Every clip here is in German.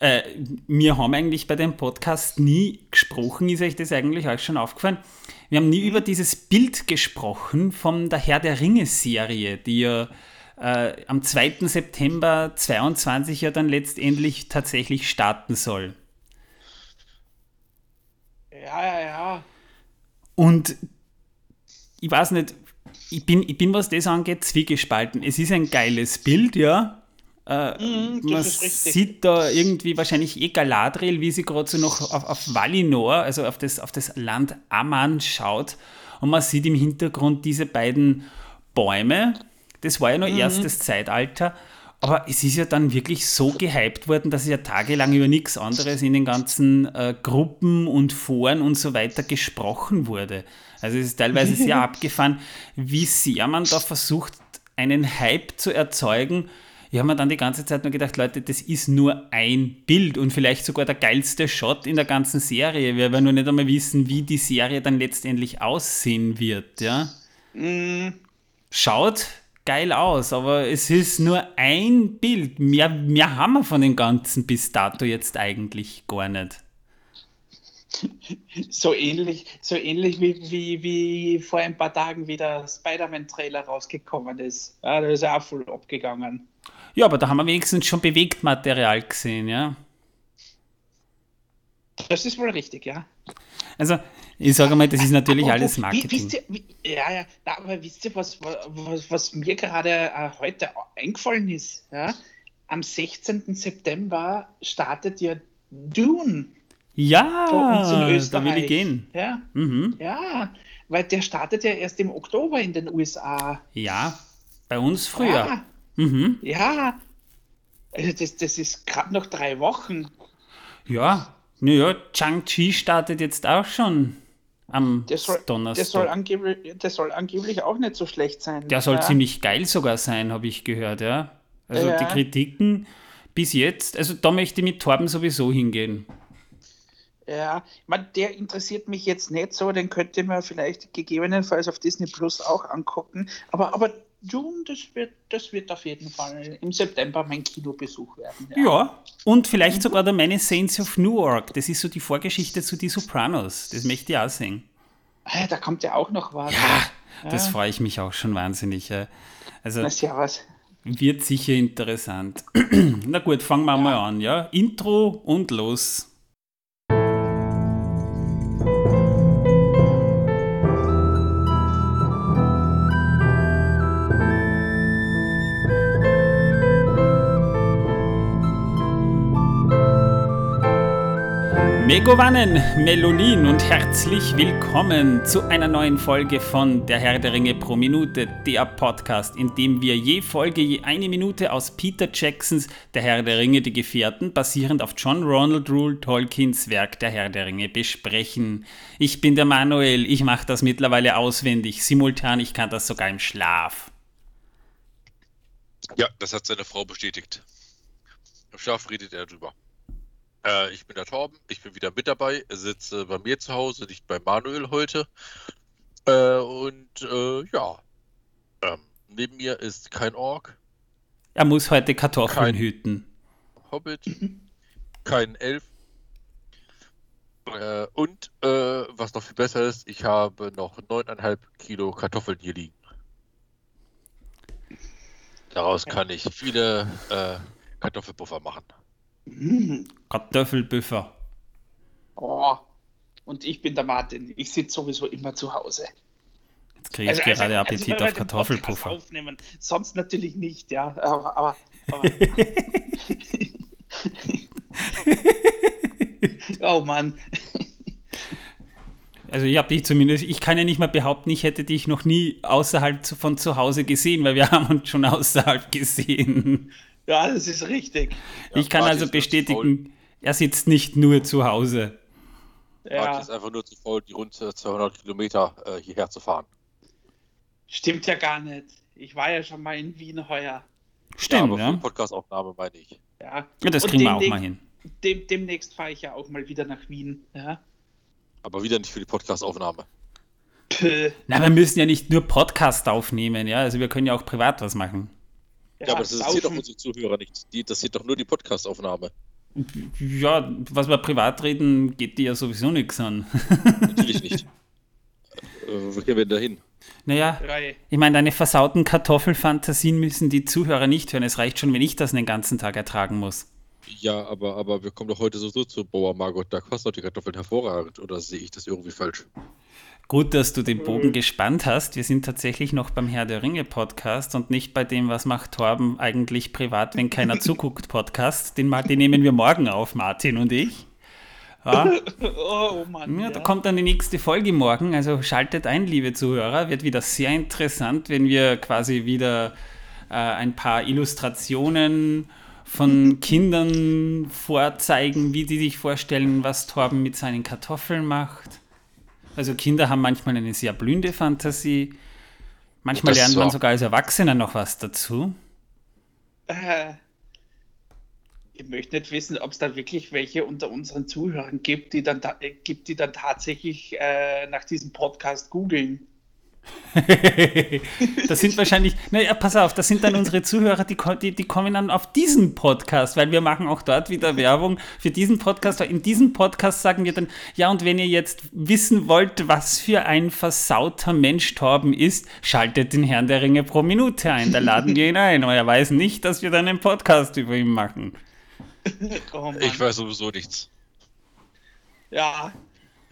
Äh, wir haben eigentlich bei dem Podcast nie gesprochen, ist euch das eigentlich auch schon aufgefallen? Wir haben nie über dieses Bild gesprochen von der Herr der Ringe-Serie, die ja äh, am 2. September 22 ja dann letztendlich tatsächlich starten soll. Ja, ja, ja. Und ich weiß nicht, ich bin, ich bin, was das angeht, zwiegespalten. Es ist ein geiles Bild, ja. Äh, das man sieht da irgendwie wahrscheinlich eh Galadriel, wie sie gerade so noch auf, auf Valinor, also auf das, auf das Land Aman schaut. Und man sieht im Hintergrund diese beiden Bäume. Das war ja noch Mhm. erstes Zeitalter. Aber es ist ja dann wirklich so gehypt worden, dass ja tagelang über nichts anderes in den ganzen äh, Gruppen und Foren und so weiter gesprochen wurde. Also es ist teilweise sehr abgefahren, wie sehr man da versucht, einen Hype zu erzeugen. Ich habe mir dann die ganze Zeit nur gedacht, Leute, das ist nur ein Bild und vielleicht sogar der geilste Shot in der ganzen Serie. Wir werden nur nicht einmal wissen, wie die Serie dann letztendlich aussehen wird. Ja? Mhm. Schaut geil aus, aber es ist nur ein Bild. Mehr, mehr haben wir von dem Ganzen bis dato jetzt eigentlich gar nicht. So ähnlich, so ähnlich wie, wie, wie vor ein paar Tagen wieder Spider-Man-Trailer rausgekommen ist. Ja, da ist ja auch voll abgegangen. Ja, aber da haben wir wenigstens schon Bewegtmaterial gesehen, ja. Das ist wohl richtig, ja. Also, ich sage mal, das ist natürlich Apropos, alles Marketing. Wisst ihr, ja, ja, aber wisst ihr, was, was, was mir gerade äh, heute eingefallen ist? Ja? Am 16. September startet ja Dune Ja, da will ich gehen. Ja, Mhm. ja, weil der startet ja erst im Oktober in den USA. Ja, bei uns früher. Ja, Mhm. ja. Also das, das ist gerade noch drei Wochen. Ja, naja, Chang-Chi startet jetzt auch schon am Der soll, Donnerstag. der, soll angeblich, der soll angeblich auch nicht so schlecht sein. Der soll ja. ziemlich geil sogar sein, habe ich gehört, ja. Also Ja. die Kritiken bis jetzt, also da möchte ich mit Torben sowieso hingehen. Ja, man, der interessiert mich jetzt nicht so, den könnte man vielleicht gegebenenfalls auf Disney Plus auch angucken. Aber, aber Dune, das wird, das wird auf jeden Fall im September mein Kinobesuch werden. Ja, und vielleicht sogar der meine Saints of Newark. Das ist so die Vorgeschichte zu Die Sopranos. Das möchte ich auch sehen. Ah, da kommt ja auch noch was. Ja, das Ja. freue ich mich auch schon wahnsinnig. ja. Also Na, servus. wird sicher interessant. Na gut, fangen wir mal an, ja. Intro und los. Megovanen, Melonin und herzlich willkommen zu einer neuen Folge von Der Herr der Ringe pro Minute, der Podcast, in dem wir je Folge je eine Minute aus Peter Jacksons Der Herr der Ringe, die Gefährten, basierend auf John Ronald Rule Tolkiens Werk Der Herr der Ringe besprechen. Ich bin der Manuel, ich mache das mittlerweile auswendig, simultan, ich kann das sogar im Schlaf. Ja, das hat seine Frau bestätigt. Im Schlaf redet er drüber. Äh, ich bin der Torben, ich bin wieder mit dabei, sitze bei mir zu Hause, nicht bei Manuel heute. Äh, und äh, ja, ähm, neben mir ist kein Ork, Er muss heute Kartoffeln Kein- hüten. Hobbit, kein Elf. Äh, und äh, was noch viel besser ist, ich habe noch 9,5 Kilo Kartoffeln hier liegen. Daraus kann ich viele äh, Kartoffelpuffer machen. Mm. Kartoffelbüffer. Oh. Und ich bin der Martin. Ich sitze sowieso immer zu Hause. Jetzt kriege ich gerade also, Appetit wir auf Kartoffelpuffer. Aufnehmen. Sonst natürlich nicht, ja. Aber, aber, aber oh Mann. Also ich habe dich zumindest, ich kann ja nicht mal behaupten, ich hätte dich noch nie außerhalb von zu Hause gesehen, weil wir haben uns schon außerhalb gesehen. Ja, das ist richtig. ich kann Martin also bestätigen, er sitzt nicht nur zu Hause. Ja, ist einfach nur zu faul, die rund 200 Kilometer äh, hierher zu fahren. stimmt ja gar nicht. Ich war ja schon mal in Wien heuer. ja, Stimmt, aber ja. für die Podcastaufnahme meine ich. Ja, ja das Und kriegen wir auch mal hin. Dem, demnächst fahre ich ja auch mal wieder nach Wien. Ja. Aber wieder nicht für die Podcastaufnahme. Na, wir müssen ja nicht nur Podcast aufnehmen, ja, also wir können ja auch privat was machen. Ja, aber das interessiert doch unsere Zuhörer nicht. Die interessiert doch nur die Podcastaufnahme. Ja, was wir privat reden, geht dir ja sowieso nichts an. Natürlich nicht. Äh, wo gehen wir denn da hin? Naja, Drei. ich meine, deine versauten Kartoffelfantasien müssen die Zuhörer nicht hören. Es reicht schon, wenn ich das den ganzen Tag ertragen muss. Ja, aber, aber wir kommen doch heute sowieso zu Bauer Margot. Da kosten doch die Kartoffeln hervorragend. Oder sehe ich das irgendwie falsch? Gut, dass du den Bogen gespannt hast. Wir sind tatsächlich noch beim Herr der Ringe Podcast und nicht bei dem, was macht Torben eigentlich privat, wenn keiner zuguckt Podcast. Den, den nehmen wir morgen auf, Martin und ich. Ja, Oh, oh Mann. ja, da kommt dann die nächste Folge morgen. Also schaltet ein, liebe Zuhörer. Wird wieder sehr interessant, wenn wir quasi wieder äh, ein paar Illustrationen von Kindern vorzeigen, wie die sich vorstellen, was Torben mit seinen Kartoffeln macht. Also Kinder haben manchmal eine sehr blühende Fantasie. Manchmal Das lernt man so. sogar als Erwachsener noch was dazu. Äh, ich möchte nicht wissen, ob es da wirklich welche unter unseren Zuhörern gibt, die dann, äh, gibt, die dann tatsächlich äh, nach diesem Podcast googeln. das sind wahrscheinlich, naja, pass auf, das sind dann unsere Zuhörer, die, die, die kommen dann auf diesen Podcast, weil wir machen auch dort wieder Werbung für diesen Podcast. In diesem Podcast sagen wir dann, ja, und wenn ihr jetzt wissen wollt, was für ein versauter Mensch Torben ist, schaltet den Herrn der Ringe pro Minute ein. Da laden wir ihn ein. Aber er weiß nicht, dass wir dann einen Podcast über ihn machen. Oh. Ich weiß sowieso nichts. Ja,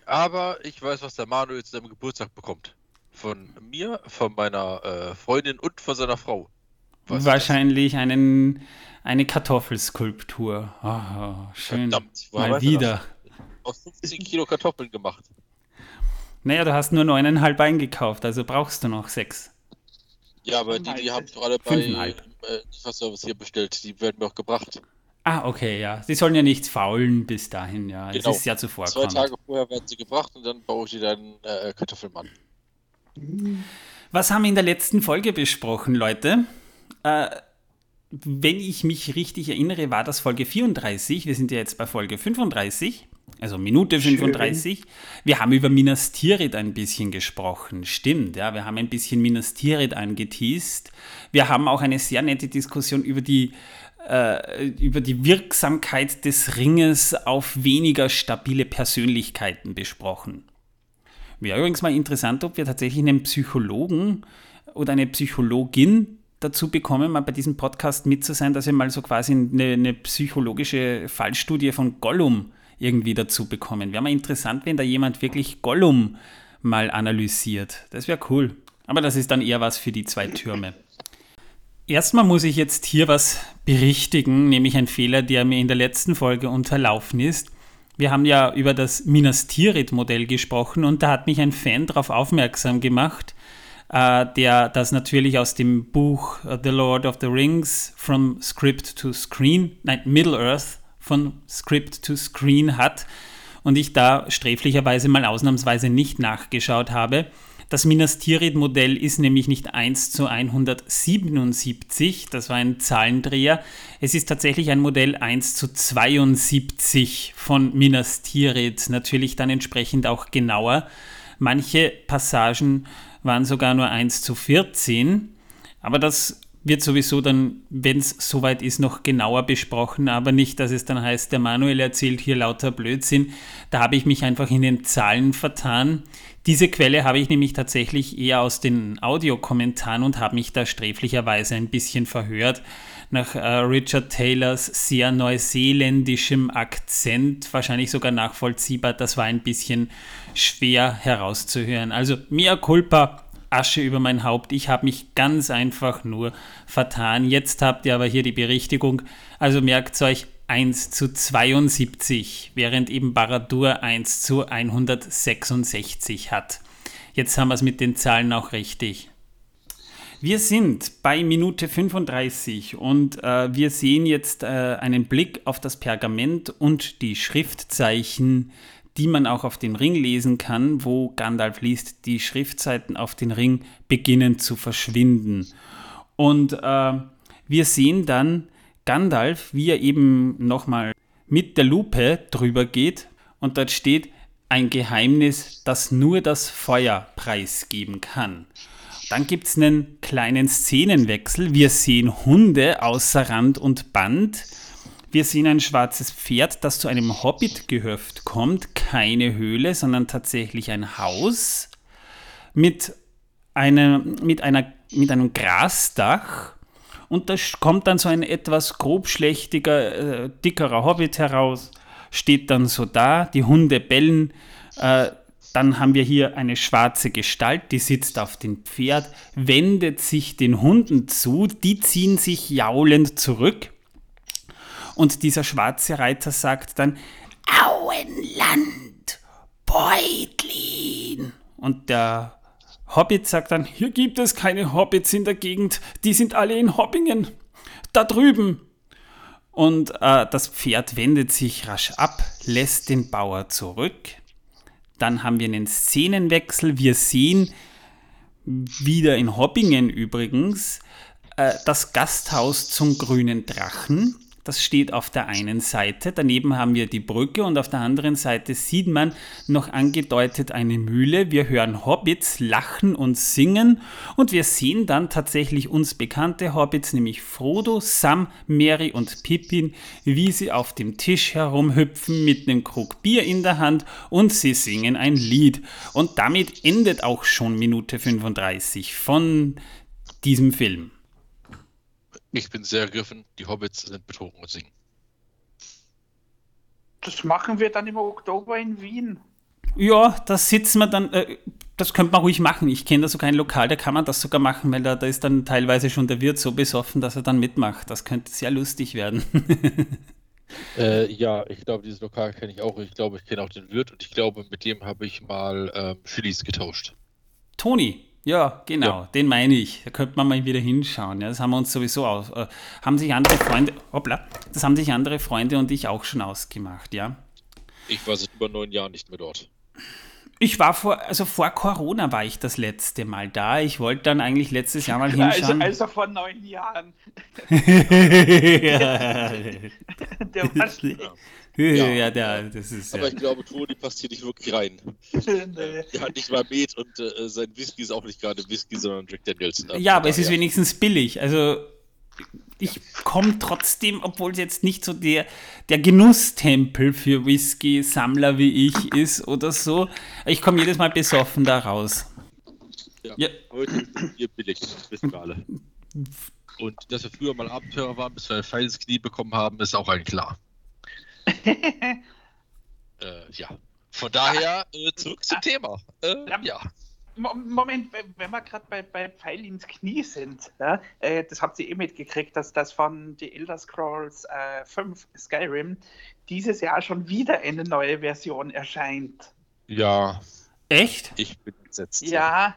Aber ich weiß, was der Manuel zu seinem Geburtstag bekommt. Von mir, von meiner äh, Freundin und von seiner Frau. Ich Wahrscheinlich einen, eine Kartoffelskulptur. Oh, schön. Verdammt, Mal er wieder. Aus 15 Kilo Kartoffeln gemacht. Naja, du hast nur neuneinhalb eingekauft, also brauchst du noch sechs. Ja, aber die, die habe ich doch alle bei Fünfeinhalb. äh, Lieferservice hier bestellt. Die werden mir auch gebracht. Ah, okay, ja. Sie sollen ja nicht faulen bis dahin, ja. Genau. Es ist ja Zwei zuvorkommend. Tage vorher werden sie gebracht und dann baue ich die dann äh, Kartoffelmann. Was haben wir in der letzten Folge besprochen, Leute? Äh, wenn ich mich richtig erinnere, war das Folge 34. Wir sind ja jetzt bei Folge 35, also Minute 35. Wir haben über Minas Tirith ein bisschen gesprochen. Stimmt, ja. Wir haben ein bisschen Minas Tirith angeteased. Wir haben auch eine sehr nette Diskussion über die äh, über die Wirksamkeit des Ringes auf weniger stabile Persönlichkeiten besprochen. Wäre übrigens mal interessant, ob wir tatsächlich einen Psychologen oder eine Psychologin dazu bekommen, mal bei diesem Podcast mit zu sein, dass wir mal so quasi eine, eine psychologische Fallstudie von Gollum irgendwie dazu bekommen. Wäre mal interessant, wenn da jemand wirklich Gollum mal analysiert. Das wäre cool. Aber das ist dann eher was für die zwei Türme. Erstmal muss ich jetzt hier was berichtigen, nämlich ein Fehler, der mir in der letzten Folge unterlaufen ist. Wir haben ja über das Minas Tirith-Modell gesprochen und da hat mich ein Fan darauf aufmerksam gemacht, äh, der das natürlich aus dem Buch The Lord of the Rings From Script to Screen, nein, Middle-earth von Script to Screen hat und ich da sträflicherweise mal ausnahmsweise nicht nachgeschaut habe. Das Minas Tirith-Modell ist nämlich nicht 1 zu 177, das war ein Zahlendreher. Es ist tatsächlich ein Modell 1 zu 72 von Minas Tirith, natürlich dann entsprechend auch genauer. Manche Passagen waren sogar nur 1 zu 14, aber das wird sowieso dann, wenn es soweit ist, noch genauer besprochen, aber nicht, dass es dann heißt, der Manuel erzählt hier lauter Blödsinn. Da habe ich mich einfach in den Zahlen vertan. Diese Quelle habe ich nämlich tatsächlich eher aus den Audiokommentaren und habe mich da sträflicherweise ein bisschen verhört. Nach äh, Richard Taylors sehr neuseeländischem Akzent, wahrscheinlich sogar nachvollziehbar, das war ein bisschen schwer herauszuhören. Also, mea culpa, Asche über mein Haupt. Ich habe mich ganz einfach nur vertan. Jetzt habt ihr aber hier die Berichtigung. Also merkt euch 1 zu 72, während eben Baradur 1 zu 166 hat. Jetzt haben wir es mit den Zahlen auch richtig. Wir sind bei Minute 35 und äh, wir sehen jetzt äh, einen Blick auf das Pergament und die Schriftzeichen, die man auch auf dem Ring lesen kann, wo Gandalf liest, die Schriftseiten auf den Ring beginnen zu verschwinden. Und äh, wir sehen dann Gandalf, wie er eben nochmal mit der Lupe drüber geht und dort steht ein Geheimnis, das nur das Feuer preisgeben kann. Dann gibt es einen kleinen Szenenwechsel. Wir sehen Hunde außer Rand und Band. Wir sehen ein schwarzes Pferd, das zu einem Hobbit-Gehöft kommt. Keine Höhle, sondern tatsächlich ein Haus mit, eine, mit, einer, mit einem Grasdach. Und da kommt dann so ein etwas grobschlächtiger, äh, dickerer Hobbit heraus, steht dann so da, die Hunde bellen. Äh, dann haben wir hier eine schwarze Gestalt, die sitzt auf dem Pferd, wendet sich den Hunden zu, die ziehen sich jaulend zurück. Und dieser schwarze Reiter sagt dann, Auenland, Beutlin. Und der Hobbit sagt dann, hier gibt es keine Hobbits in der Gegend, die sind alle in Hobbingen, da drüben. Und äh, das Pferd wendet sich rasch ab, lässt den Bauer zurück. Dann haben wir einen Szenenwechsel. Wir sehen wieder in Hobbingen übrigens äh, das Gasthaus zum grünen Drachen. Das steht auf der einen Seite. Daneben haben wir die Brücke und auf der anderen Seite sieht man noch angedeutet eine Mühle. Wir hören Hobbits lachen und singen und wir sehen dann tatsächlich uns bekannte Hobbits, nämlich Frodo, Sam, Mary und Pippin, wie sie auf dem Tisch herumhüpfen mit einem Krug Bier in der Hand und sie singen ein Lied. Und damit endet auch schon Minute 35 von diesem Film. Ich bin sehr ergriffen. Die Hobbits sind betrogen und singen. Das machen wir dann im Oktober in Wien. Ja, da sitzen wir dann, äh, das könnte man ruhig machen. Ich kenne da sogar ein Lokal, da kann man das sogar machen, weil da, da ist dann teilweise schon der Wirt so besoffen, dass er dann mitmacht. Das könnte sehr lustig werden. äh, ja, ich glaube, dieses Lokal kenne ich auch. Ich glaube, ich kenne auch den Wirt und ich glaube, mit dem habe ich mal ähm, Chilis getauscht. Toni. Ja, genau, ja. den meine ich. Da könnte man mal wieder hinschauen. Ja, das haben wir uns sowieso aus. Äh, haben sich andere Freunde, hoppla, das haben sich andere Freunde und ich auch schon ausgemacht, ja. Ich war seit über neun Jahren nicht mehr dort. Ich war vor, also vor Corona war ich das letzte Mal da. Ich wollte dann eigentlich letztes Jahr mal hinschauen. Also, also vor neun Jahren. ja. Der war schlecht. Ja, ja der, das ist. Aber ja. ich glaube, Toni passt hier nicht wirklich rein. nee. Er hat nicht mal Met und äh, sein Whisky ist auch nicht gerade Whisky, sondern Jack Daniels. Ja, aber es ist wenigstens billig. Also ich komme trotzdem, obwohl es jetzt nicht so der, der Genusstempel für Whisky-Sammler wie ich ist oder so, ich komme jedes Mal besoffen da raus. Ja, ja. heute ist hier billig, wissen wir alle. Und dass wir früher mal Abenteurer waren, bis wir ein Pfeil ins Knie bekommen haben, ist auch allen klar. Äh, ja. Von daher äh, zurück zum Thema. Äh, ja. Moment, wenn wir gerade bei, bei Pfeil ins Knie sind, ja, äh, das habt ihr eh mitgekriegt, dass das von The Elder Scrolls äh, 5 Skyrim dieses Jahr schon wieder eine neue Version erscheint. Ja. Echt? Ich bin entsetzt. Ja,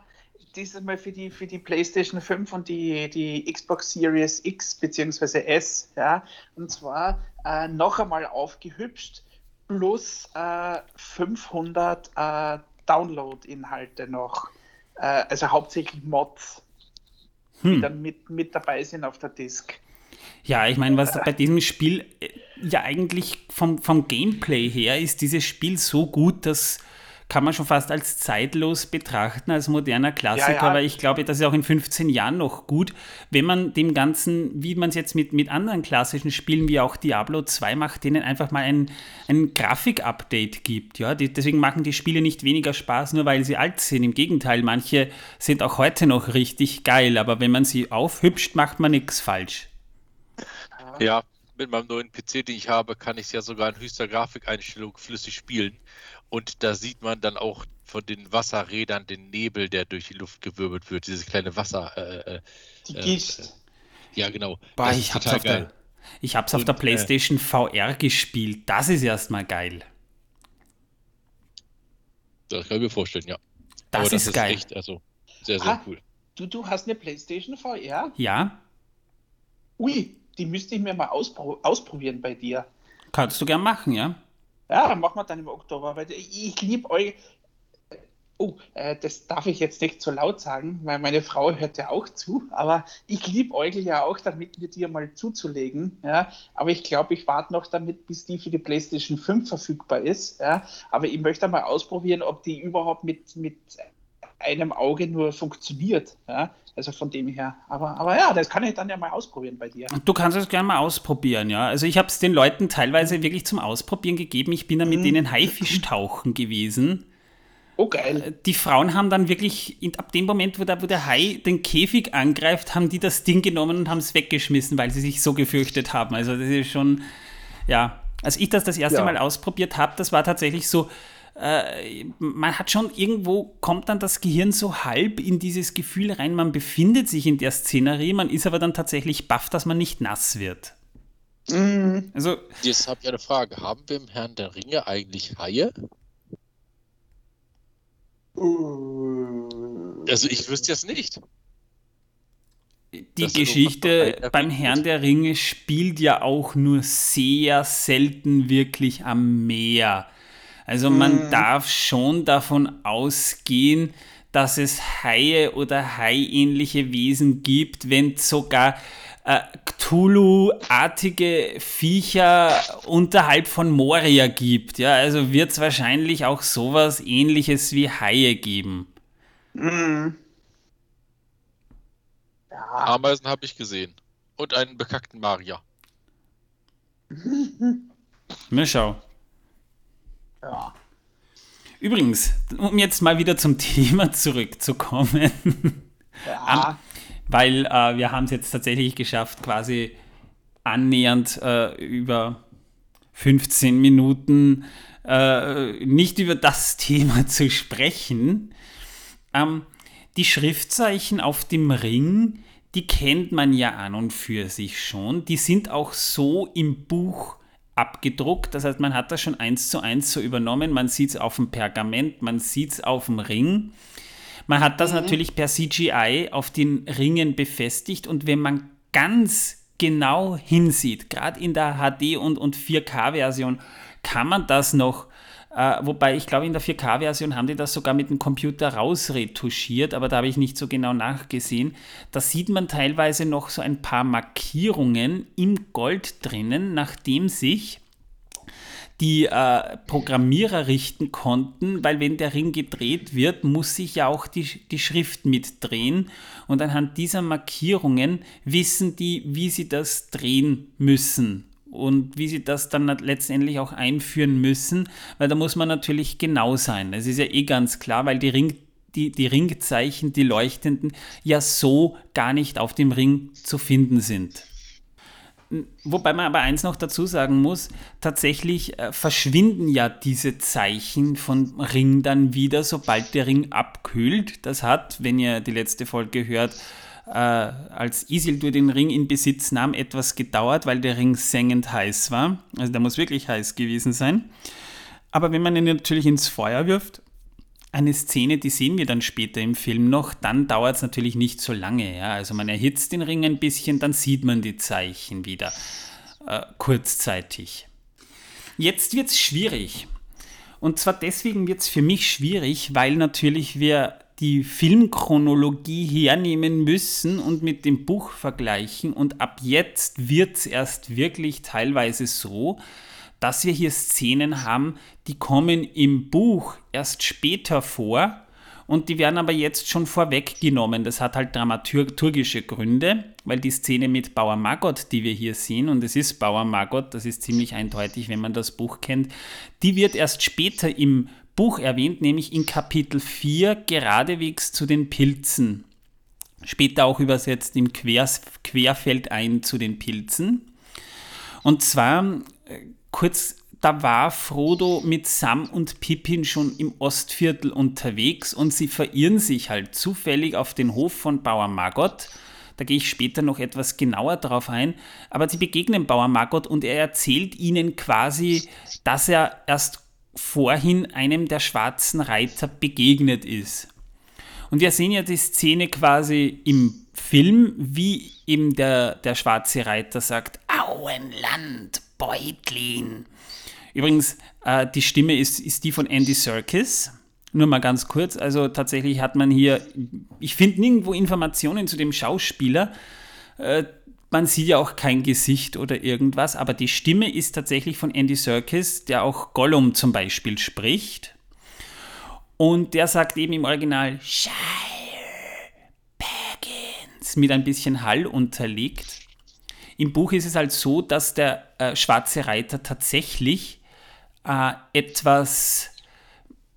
dieses Mal für die, für die PlayStation 5 und die, die Xbox Series X bzw. S. Ja, und zwar äh, noch einmal aufgehübscht plus äh, 500 äh, Download-Inhalte noch. Äh, also hauptsächlich Mods, hm. die dann mit, mit dabei sind auf der Disk. Ja, ich meine, was bei diesem Spiel äh, ja eigentlich vom, vom Gameplay her ist dieses Spiel so gut, dass kann man schon fast als zeitlos betrachten, als moderner Klassiker, ja, ja. weil ich glaube, das ist auch in 15 Jahren noch gut, wenn man dem Ganzen, wie man es jetzt mit, mit anderen klassischen Spielen wie auch Diablo 2 macht, denen einfach mal ein, ein Grafik-Update gibt. Ja? Die, deswegen machen die Spiele nicht weniger Spaß, nur weil sie alt sind. Im Gegenteil, manche sind auch heute noch richtig geil, aber wenn man sie aufhübscht, macht man nichts falsch. Ja, mit meinem neuen PC, den ich habe, kann ich es ja sogar in höchster Grafikeinstellung flüssig spielen. Und da sieht man dann auch von den Wasserrädern den Nebel, der durch die Luft gewirbelt wird, diese kleine Wasser. Äh, äh die Gischt. Äh, ja, genau. Boah, ich hab's, auf der, ich hab's auf der äh, PlayStation äh, VR gespielt. Das ist erstmal geil. Das kann ich mir vorstellen, ja. Das, das ist, ist geil. Echt, also sehr, sehr ah, cool. Du, du hast eine PlayStation VR? Ja. Ui, die müsste ich mir mal auspro ausprobieren bei dir. Kannst du gern machen, ja? Ja, machen wir dann im Oktober, weil ich, ich liebe euch. Oh, äh, das darf ich jetzt nicht so laut sagen, weil meine Frau hört ja auch zu, aber ich liebe euch ja auch damit, mit dir mal zuzulegen. Ja? Aber ich glaube, ich warte noch damit, bis die für die PlayStation 5 verfügbar ist. Ja? Aber ich möchte mal ausprobieren, ob die überhaupt mit, mit einem Auge nur funktioniert. Ja? Also von dem her. Aber, aber ja, das kann ich dann ja mal ausprobieren bei dir. Du kannst es gerne mal ausprobieren, ja. Also ich habe es den Leuten teilweise wirklich zum Ausprobieren gegeben. Ich bin dann mit mhm. denen Haifisch tauchen gewesen. Oh, geil. Äh, die Frauen haben dann wirklich, ab dem Moment, wo der, wo der Hai den Käfig angreift, haben die das Ding genommen und haben es weggeschmissen, weil sie sich so gefürchtet haben. Also das ist schon, ja. Als ich das das erste ja. Mal ausprobiert habe, das war tatsächlich so, äh, man hat schon irgendwo, kommt dann das Gehirn so halb in dieses Gefühl rein, man befindet sich in der Szenerie, man ist aber dann tatsächlich baff, dass man nicht nass wird. Mhm. Also, Jetzt habe ich eine Frage. Haben wir im Herrn der Ringe eigentlich Haie? Also ich wüsste jetzt nicht. Die das Geschichte beim Herrn der Ringe spielt ja auch nur sehr selten wirklich am Meer. Also man hm. darf schon davon ausgehen, dass es Haie oder Hai-ähnliche Wesen gibt, wenn sogar äh, Cthulhu-artige Viecher unterhalb von Moria gibt. Ja, also wird es wahrscheinlich auch sowas ähnliches wie Haie geben. Mhm. Ja. Ameisen habe ich gesehen. Und einen bekackten Magier. Na schau. Ja. Übrigens, um jetzt mal wieder zum Thema zurückzukommen. Ja. weil äh, wir haben es jetzt tatsächlich geschafft, quasi annähernd äh, über 15 Minuten äh, nicht über das Thema zu sprechen. Ähm, die Schriftzeichen auf dem Ring, die kennt man ja an und für sich schon. Die sind auch so im Buch abgedruckt. Das heißt, man hat das schon eins zu eins so übernommen. Man sieht es auf dem Pergament, man sieht es auf dem Ring. Man hat das mhm. natürlich per CGI auf den Ringen befestigt und wenn man ganz genau hinsieht, gerade in der HD und, und 4K-Version, kann man das noch, äh, wobei ich glaube, in der 4K-Version haben die das sogar mit dem Computer rausretuschiert, aber da habe ich nicht so genau nachgesehen. Da sieht man teilweise noch so ein paar Markierungen im Gold drinnen, nachdem sich die äh, Programmierer richten konnten, weil wenn der Ring gedreht wird, muss sich ja auch die, die Schrift mitdrehen und anhand dieser Markierungen wissen die, wie sie das drehen müssen und wie sie das dann letztendlich auch einführen müssen, weil da muss man natürlich genau sein. Das ist ja eh ganz klar, weil die Ring die, die Ringzeichen, die leuchtenden, ja so gar nicht auf dem Ring zu finden sind. Wobei man aber eins noch dazu sagen muss, tatsächlich äh, verschwinden ja diese Zeichen von Ring dann wieder, sobald der Ring abkühlt. Das hat, wenn ihr die letzte Folge hört, äh, als Isildur den Ring in Besitz nahm, etwas gedauert, weil der Ring sengend heiß war. Also der muss wirklich heiß gewesen sein. Aber wenn man ihn natürlich ins Feuer wirft, eine Szene, die sehen wir dann später im Film noch, dann dauert es natürlich nicht so lange. Ja? Also man erhitzt den Ring ein bisschen, dann sieht man die Zeichen wieder äh, kurzzeitig. Jetzt wird es schwierig. Und zwar deswegen wird es für mich schwierig, weil natürlich wir die Filmchronologie hernehmen müssen und mit dem Buch vergleichen. Und ab jetzt wird es erst wirklich teilweise so, dass wir hier Szenen haben, die kommen im Buch erst später vor und die werden aber jetzt schon vorweggenommen. Das hat halt dramaturgische Gründe, weil die Szene mit Bauer Margot, die wir hier sehen, und es ist Bauer Margot, das ist ziemlich eindeutig, wenn man das Buch kennt, die wird erst später im Buch erwähnt, nämlich in Kapitel 4 geradewegs zu den Pilzen. Später auch übersetzt im Quers Querfeld ein zu den Pilzen. Und zwar äh, kurz, da war Frodo mit Sam und Pippin schon im Ostviertel unterwegs und sie verirren sich halt zufällig auf den Hof von Bauer Margot. Da gehe ich später noch etwas genauer drauf ein. Aber sie begegnen Bauer Margot und er erzählt ihnen quasi, dass er erst vorhin einem der schwarzen Reiter begegnet ist. Und wir sehen ja die Szene quasi im Film, wie eben der, der schwarze Reiter sagt, Auenland, Beutlin. Übrigens, äh, die Stimme ist, ist die von Andy Serkis. Nur mal ganz kurz. Also tatsächlich hat man hier, ich finde nirgendwo Informationen zu dem Schauspieler. Äh, man sieht ja auch kein Gesicht oder irgendwas, aber die Stimme ist tatsächlich von Andy Serkis, der auch Gollum zum Beispiel spricht. Und der sagt eben im Original Shire Baggins mit ein bisschen Hall unterlegt. Im Buch ist es halt so, dass der äh, schwarze Reiter tatsächlich äh, etwas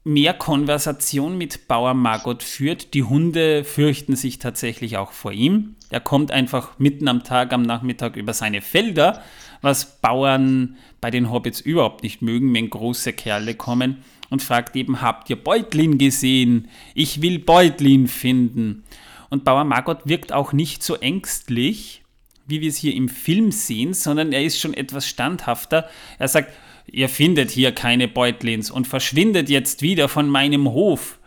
mehr Konversation mit Bauer Margot führt. Die Hunde fürchten sich tatsächlich auch vor ihm. Er kommt einfach mitten am Tag, am Nachmittag über seine Felder, was Bauern bei den Hobbits überhaupt nicht mögen, wenn große Kerle kommen und fragt eben, habt ihr Beutlin gesehen? Ich will Beutlin finden. Und Bauer Margot wirkt auch nicht so ängstlich, wie wir es hier im Film sehen, sondern er ist schon etwas standhafter. Er sagt, ihr findet hier keine Beutlins und verschwindet jetzt wieder von meinem Hof.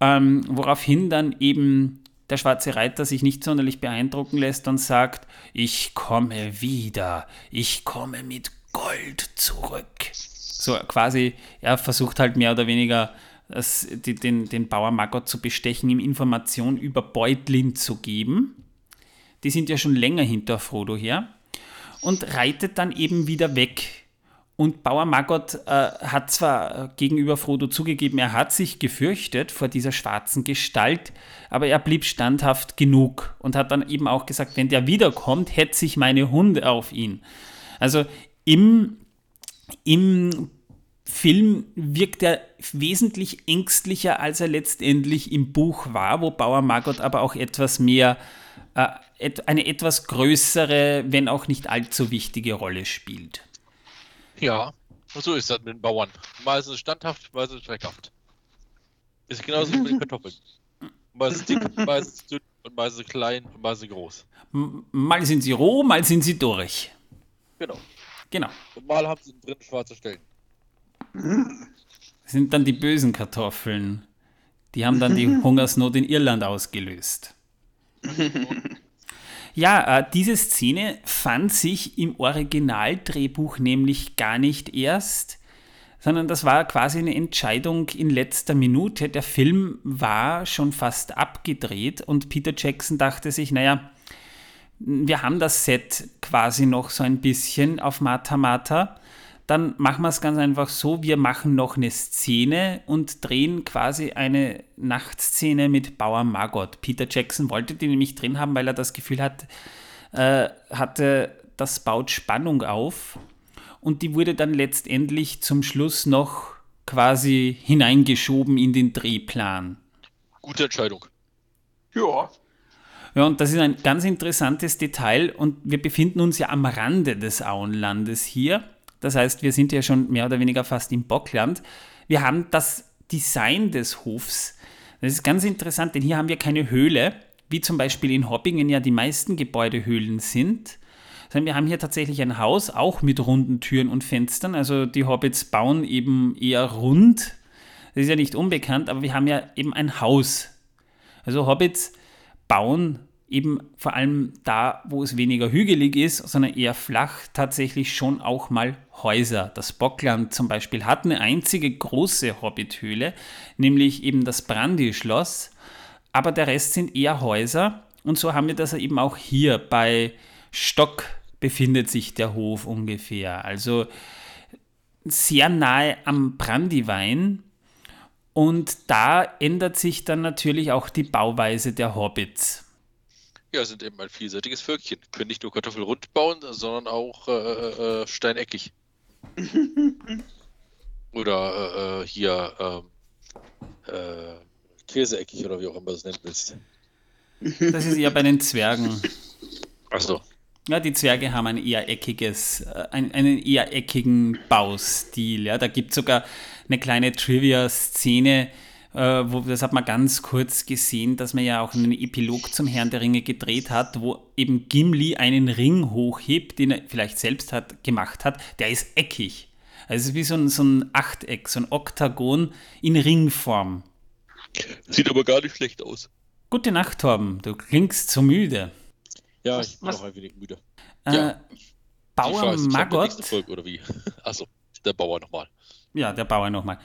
Ähm, woraufhin dann eben der schwarze Reiter sich nicht sonderlich beeindrucken lässt und sagt, ich komme wieder, ich komme mit Gold zurück. So quasi, er versucht halt mehr oder weniger das, den, den Bauer Maggot zu bestechen, ihm Informationen über Beutlin zu geben die sind ja schon länger hinter Frodo her, und reitet dann eben wieder weg. Und Bauer Maggot äh, hat zwar gegenüber Frodo zugegeben, er hat sich gefürchtet vor dieser schwarzen Gestalt, aber er blieb standhaft genug und hat dann eben auch gesagt, wenn der wiederkommt, hetze ich meine Hunde auf ihn. Also im, im Film wirkt er wesentlich ängstlicher, als er letztendlich im Buch war, wo Bauer Margot aber auch etwas mehr äh, eine etwas größere, wenn auch nicht allzu wichtige Rolle spielt. Ja, so ist das mit den Bauern. Mal ist es standhaft, mal ist es schreckhaft. Ist genauso wie mit den Kartoffeln. Mal ist es dick, mal ist es dünn und mal ist es klein und mal ist es groß. Mal sind sie roh, mal sind sie durch. Genau. Genau. Und mal haben sie drin schwarze Stellen. Das sind dann die bösen Kartoffeln. Die haben dann die Hungersnot in Irland ausgelöst. Ja, äh, diese Szene fand sich im Originaldrehbuch nämlich gar nicht erst, sondern das war quasi eine Entscheidung in letzter Minute. Der Film war schon fast abgedreht und Peter Jackson dachte sich, naja, wir haben das Set quasi noch so ein bisschen auf Mata Mata dann machen wir es ganz einfach so, wir machen noch eine Szene und drehen quasi eine Nachtszene mit Bauer Margot. Peter Jackson wollte die nämlich drin haben, weil er das Gefühl hat, äh, hatte, das baut Spannung auf. Und die wurde dann letztendlich zum Schluss noch quasi hineingeschoben in den Drehplan. Gute Entscheidung. Ja. Ja, und das ist ein ganz interessantes Detail und wir befinden uns ja am Rande des Auenlandes hier. Das heißt, wir sind ja schon mehr oder weniger fast im Bockland. Wir haben das Design des Hofs. Das ist ganz interessant, denn hier haben wir keine Höhle, wie zum Beispiel in Hoppingen ja die meisten Gebäudehöhlen sind, sondern wir haben hier tatsächlich ein Haus, auch mit runden Türen und Fenstern. Also die Hobbits bauen eben eher rund. Das ist ja nicht unbekannt, aber wir haben ja eben ein Haus. Also Hobbits bauen eben vor allem da, wo es weniger hügelig ist, sondern eher flach, tatsächlich schon auch mal Häuser. Das Bockland zum Beispiel hat eine einzige große Hobbithöhle, nämlich eben das Brandy-Schloss, aber der Rest sind eher Häuser und so haben wir das eben auch hier bei Stock befindet sich der Hof ungefähr. Also sehr nahe am Brandywein. Und da ändert sich dann natürlich auch die Bauweise der Hobbits. Ja, sind eben ein vielseitiges Völkchen. Können nicht nur Kartoffeln rund bauen, sondern auch äh, äh, steineckig. oder äh, äh, hier ähm, äh, käseeckig oder wie auch immer du es nennen willst. Das ist eher bei den Zwergen. Achso. Ja, die Zwerge haben ein eher eckiges, äh, ein, einen eher eckigen Baustil. Ja, da gibt es sogar eine kleine Trivia-Szene, äh, wo, das hat man ganz kurz gesehen, dass man ja auch einen Epilog zum Herrn der Ringe gedreht hat, wo eben Gimli einen Ring hochhebt, den er vielleicht selbst hat, gemacht hat, der ist eckig. Also es ist wie so ein, so ein Achteck, so ein Oktagon in Ringform. Sieht aber gar nicht schlecht aus. Gute Nacht, Torben. Du klingst so müde. Ja, was, ich bin was? auch ein wenig müde. Äh, ja. Bauer Maggot. Folge, oder wie? Achso, der Bauer nochmal. Ja, der Bauer nochmal.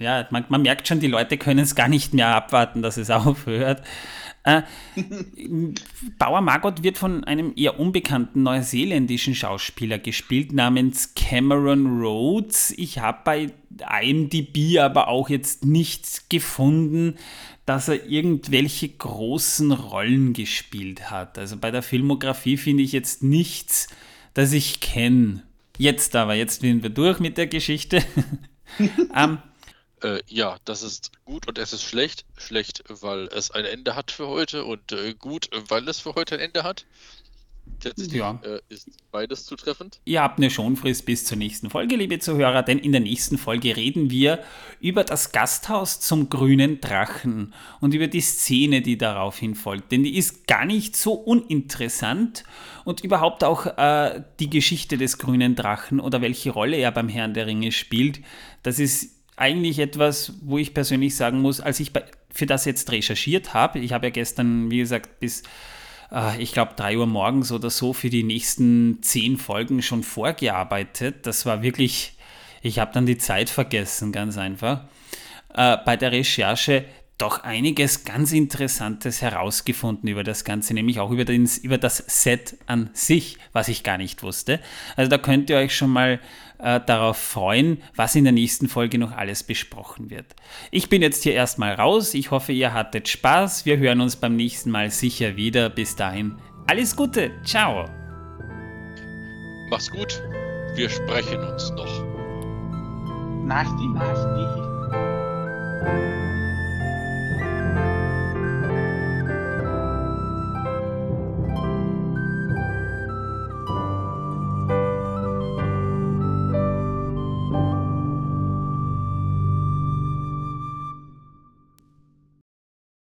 Ja, man, man merkt schon, die Leute können es gar nicht mehr abwarten, dass es aufhört. Äh, Bauer Margot wird von einem eher unbekannten neuseeländischen Schauspieler gespielt namens Cameron Rhodes. Ich habe bei IMDb aber auch jetzt nichts gefunden, dass er irgendwelche großen Rollen gespielt hat. Also bei der Filmografie finde ich jetzt nichts, das ich kenne. Jetzt aber, jetzt sind wir durch mit der Geschichte. ähm, äh, ja, das ist gut und es ist schlecht. Schlecht, weil es ein Ende hat für heute und äh, gut, weil es für heute ein Ende hat. Tatsächlich ja. äh, ist beides zutreffend. Ihr habt eine Schonfrist bis zur nächsten Folge, liebe Zuhörer, denn in der nächsten Folge reden wir über das Gasthaus zum grünen Drachen und über die Szene, die daraufhin folgt. Denn die ist gar nicht so uninteressant und überhaupt auch äh, die Geschichte des grünen Drachen oder welche Rolle er beim Herrn der Ringe spielt. Das ist eigentlich etwas, wo ich persönlich sagen muss, als ich bei, für das jetzt recherchiert habe, ich habe ja gestern, wie gesagt, bis äh, ich glaube, 3 Uhr morgens oder so für die nächsten zehn Folgen schon vorgearbeitet. Das war wirklich, ich habe dann die Zeit vergessen, ganz einfach. Äh, bei der Recherche doch einiges ganz Interessantes herausgefunden über das Ganze, nämlich auch über, den, über das Set an sich, was ich gar nicht wusste. Also da könnt ihr euch schon mal äh, darauf freuen, was in der nächsten Folge noch alles besprochen wird. Ich bin jetzt hier erstmal raus. Ich hoffe, ihr hattet Spaß. Wir hören uns beim nächsten Mal sicher wieder. Bis dahin, alles Gute. Ciao. Mach's gut. Wir sprechen uns noch. Nachti, Nachti.